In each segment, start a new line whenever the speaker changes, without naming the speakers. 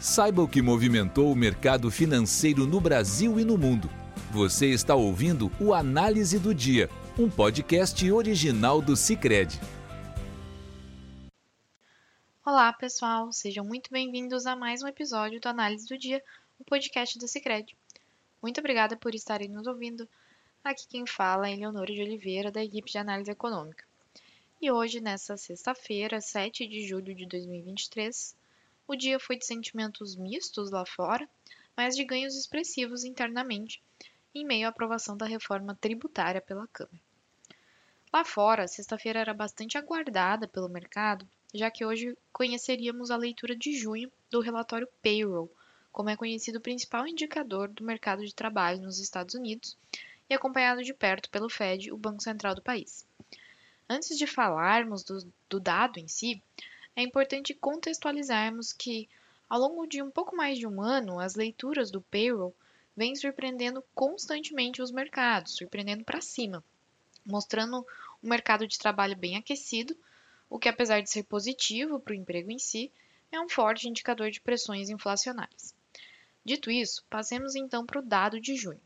Saiba o que movimentou o mercado financeiro no Brasil e no mundo. Você está ouvindo o Análise do Dia, um podcast original do Cicred.
Olá, pessoal, sejam muito bem-vindos a mais um episódio do Análise do Dia, o um podcast do Cicred. Muito obrigada por estarem nos ouvindo. Aqui quem fala é Eleonora de Oliveira, da equipe de análise econômica. E hoje, nessa sexta-feira, 7 de julho de 2023, o dia foi de sentimentos mistos lá fora, mas de ganhos expressivos internamente, em meio à aprovação da reforma tributária pela Câmara. Lá fora, sexta-feira era bastante aguardada pelo mercado, já que hoje conheceríamos a leitura de junho do relatório Payroll, como é conhecido o principal indicador do mercado de trabalho nos Estados Unidos e acompanhado de perto pelo Fed, o Banco Central do país. Antes de falarmos do, do dado em si, é importante contextualizarmos que, ao longo de um pouco mais de um ano, as leituras do payroll vêm surpreendendo constantemente os mercados, surpreendendo para cima, mostrando um mercado de trabalho bem aquecido, o que, apesar de ser positivo para o emprego em si, é um forte indicador de pressões inflacionárias. Dito isso, passemos então para o dado de junho.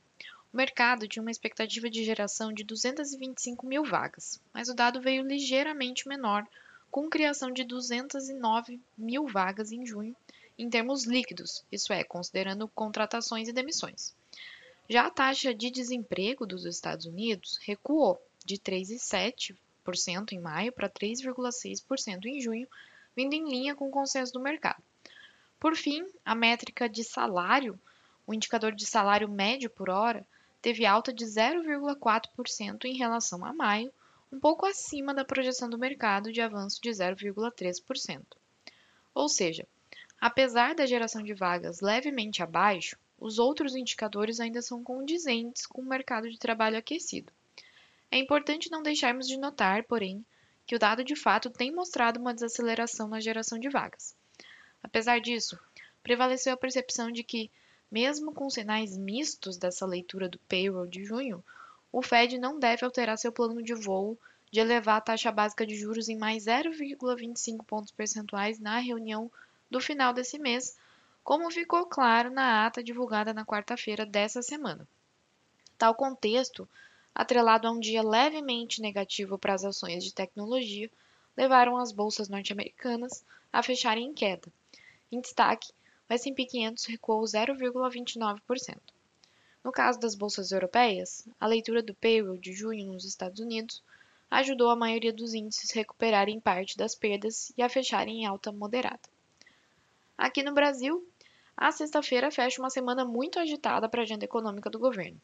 O mercado tinha uma expectativa de geração de 225 mil vagas, mas o dado veio ligeiramente menor com criação de 209 mil vagas em junho, em termos líquidos, isso é, considerando contratações e demissões. Já a taxa de desemprego dos Estados Unidos recuou de 3,7% em maio para 3,6% em junho, vindo em linha com o consenso do mercado. Por fim, a métrica de salário, o indicador de salário médio por hora, teve alta de 0,4% em relação a maio, um pouco acima da projeção do mercado de avanço de 0,3%. Ou seja, apesar da geração de vagas levemente abaixo, os outros indicadores ainda são condizentes com o mercado de trabalho aquecido. É importante não deixarmos de notar, porém, que o dado de fato tem mostrado uma desaceleração na geração de vagas. Apesar disso, prevaleceu a percepção de que, mesmo com sinais mistos dessa leitura do payroll de junho, o Fed não deve alterar seu plano de voo de elevar a taxa básica de juros em mais 0,25 pontos percentuais na reunião do final desse mês, como ficou claro na ata divulgada na quarta-feira dessa semana. Tal contexto, atrelado a um dia levemente negativo para as ações de tecnologia, levaram as bolsas norte-americanas a fecharem em queda. Em destaque, o S&P 500 recuou 0,29%. No caso das bolsas europeias, a leitura do payroll de junho nos Estados Unidos ajudou a maioria dos índices a recuperarem parte das perdas e a fecharem em alta moderada. Aqui no Brasil, a sexta-feira fecha uma semana muito agitada para a agenda econômica do governo.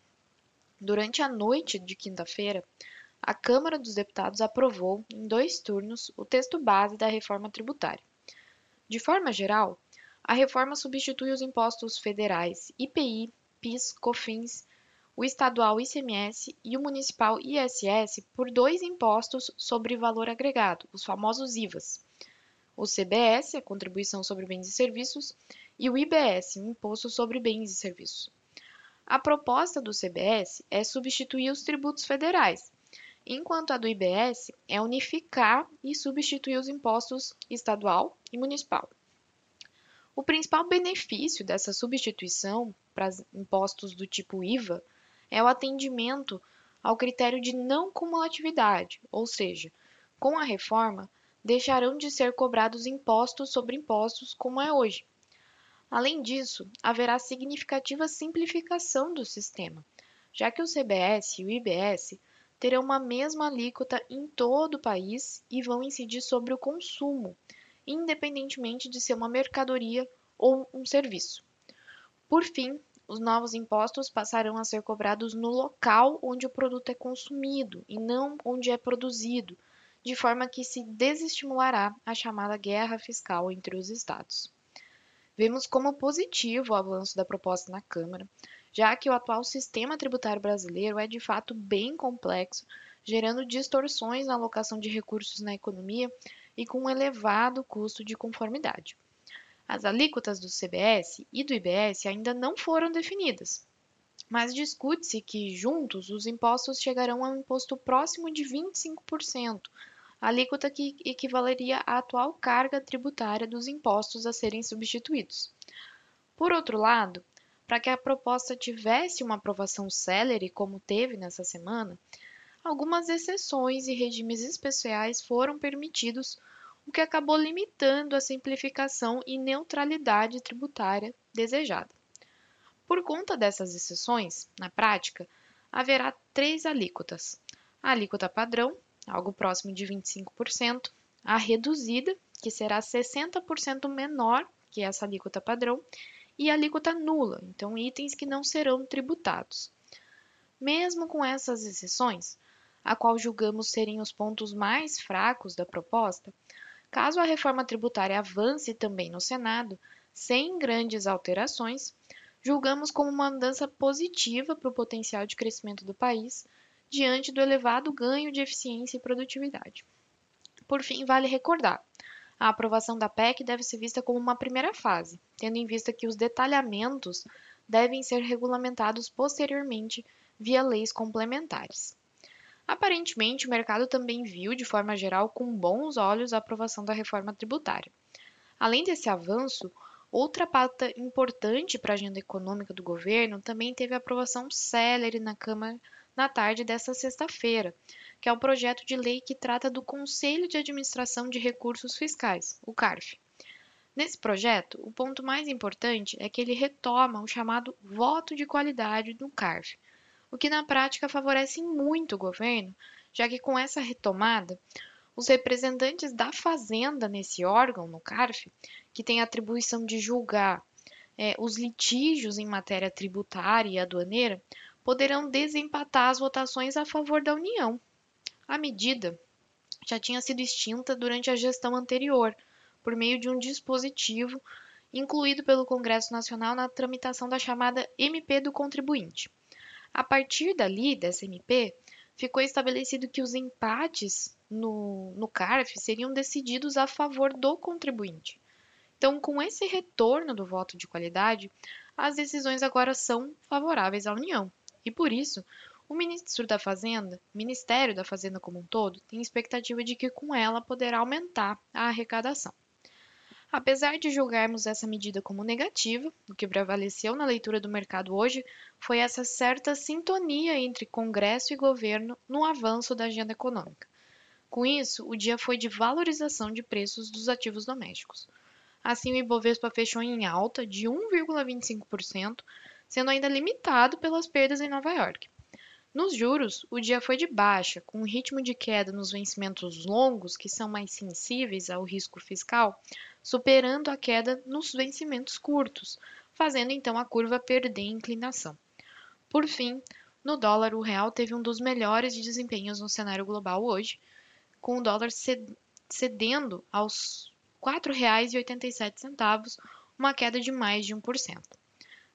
Durante a noite de quinta-feira, a Câmara dos Deputados aprovou, em dois turnos, o texto base da reforma tributária. De forma geral, a reforma substitui os impostos federais IPI, PIS, COFINS, o estadual ICMS e o municipal ISS por dois impostos sobre valor agregado, os famosos IVAs. O CBS, a contribuição sobre bens e serviços, e o IBS, o imposto sobre bens e serviços. A proposta do CBS é substituir os tributos federais, enquanto a do IBS é unificar e substituir os impostos estadual e municipal. O principal benefício dessa substituição para impostos do tipo IVA é o atendimento ao critério de não cumulatividade, ou seja, com a reforma, deixarão de ser cobrados impostos sobre impostos como é hoje. Além disso, haverá significativa simplificação do sistema, já que o CBS e o IBS terão uma mesma alíquota em todo o país e vão incidir sobre o consumo, independentemente de ser uma mercadoria ou um serviço. Por fim, os novos impostos passarão a ser cobrados no local onde o produto é consumido e não onde é produzido, de forma que se desestimulará a chamada guerra fiscal entre os estados. Vemos como positivo o avanço da proposta na Câmara, já que o atual sistema tributário brasileiro é de fato bem complexo, gerando distorções na alocação de recursos na economia e com um elevado custo de conformidade. As alíquotas do CBS e do IBS ainda não foram definidas, mas discute-se que, juntos, os impostos chegarão a um imposto próximo de 25%, alíquota que equivaleria à atual carga tributária dos impostos a serem substituídos. Por outro lado, para que a proposta tivesse uma aprovação célere, como teve nessa semana, algumas exceções e regimes especiais foram permitidos, o que acabou limitando a simplificação e neutralidade tributária desejada. Por conta dessas exceções, na prática, haverá três alíquotas: a alíquota padrão, algo próximo de 25%, a reduzida, que será 60% menor que essa alíquota padrão, e a alíquota nula, então itens que não serão tributados. Mesmo com essas exceções, a qual julgamos serem os pontos mais fracos da proposta, caso a reforma tributária avance também no Senado, sem grandes alterações, julgamos como uma mudança positiva para o potencial de crescimento do país, diante do elevado ganho de eficiência e produtividade. Por fim, vale recordar a aprovação da PEC deve ser vista como uma primeira fase, tendo em vista que os detalhamentos devem ser regulamentados posteriormente via leis complementares. Aparentemente, o mercado também viu, de forma geral, com bons olhos a aprovação da reforma tributária. Além desse avanço, outra pata importante para a agenda econômica do governo também teve aprovação célere na Câmara na tarde desta sexta-feira, que é o projeto de lei que trata do Conselho de Administração de Recursos Fiscais, o CARF. Nesse projeto, o ponto mais importante é que ele retoma o chamado voto de qualidade do CARF, o que na prática favorece muito o governo, já que com essa retomada, os representantes da Fazenda nesse órgão, no CARF, que tem a atribuição de julgar é, os litígios em matéria tributária e aduaneira, poderão desempatar as votações a favor da União. A medida já tinha sido extinta durante a gestão anterior, por meio de um dispositivo incluído pelo Congresso Nacional na tramitação da chamada MP do contribuinte. A partir dali, dessa MP, ficou estabelecido que os empates no, no CARF seriam decididos a favor do contribuinte. Então, com esse retorno do voto de qualidade, as decisões agora são favoráveis à União. E por isso, o ministro da Fazenda, Ministério da Fazenda como um todo, tem expectativa de que com ela poderá aumentar a arrecadação. Apesar de julgarmos essa medida como negativa, o que prevaleceu na leitura do mercado hoje foi essa certa sintonia entre Congresso e governo no avanço da agenda econômica. Com isso, o dia foi de valorização de preços dos ativos domésticos. Assim, o Ibovespa fechou em alta de 1,25%, sendo ainda limitado pelas perdas em Nova York. Nos juros, o dia foi de baixa, com um ritmo de queda nos vencimentos longos, que são mais sensíveis ao risco fiscal, superando a queda nos vencimentos curtos, fazendo então a curva perder inclinação. Por fim, no dólar, o real teve um dos melhores desempenhos no cenário global hoje, com o dólar cedendo aos R$ 4,87, uma queda de mais de 1%.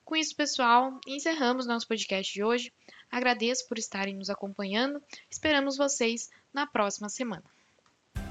Com isso, pessoal, encerramos nosso podcast de hoje. Agradeço por estarem nos acompanhando. Esperamos vocês na próxima semana.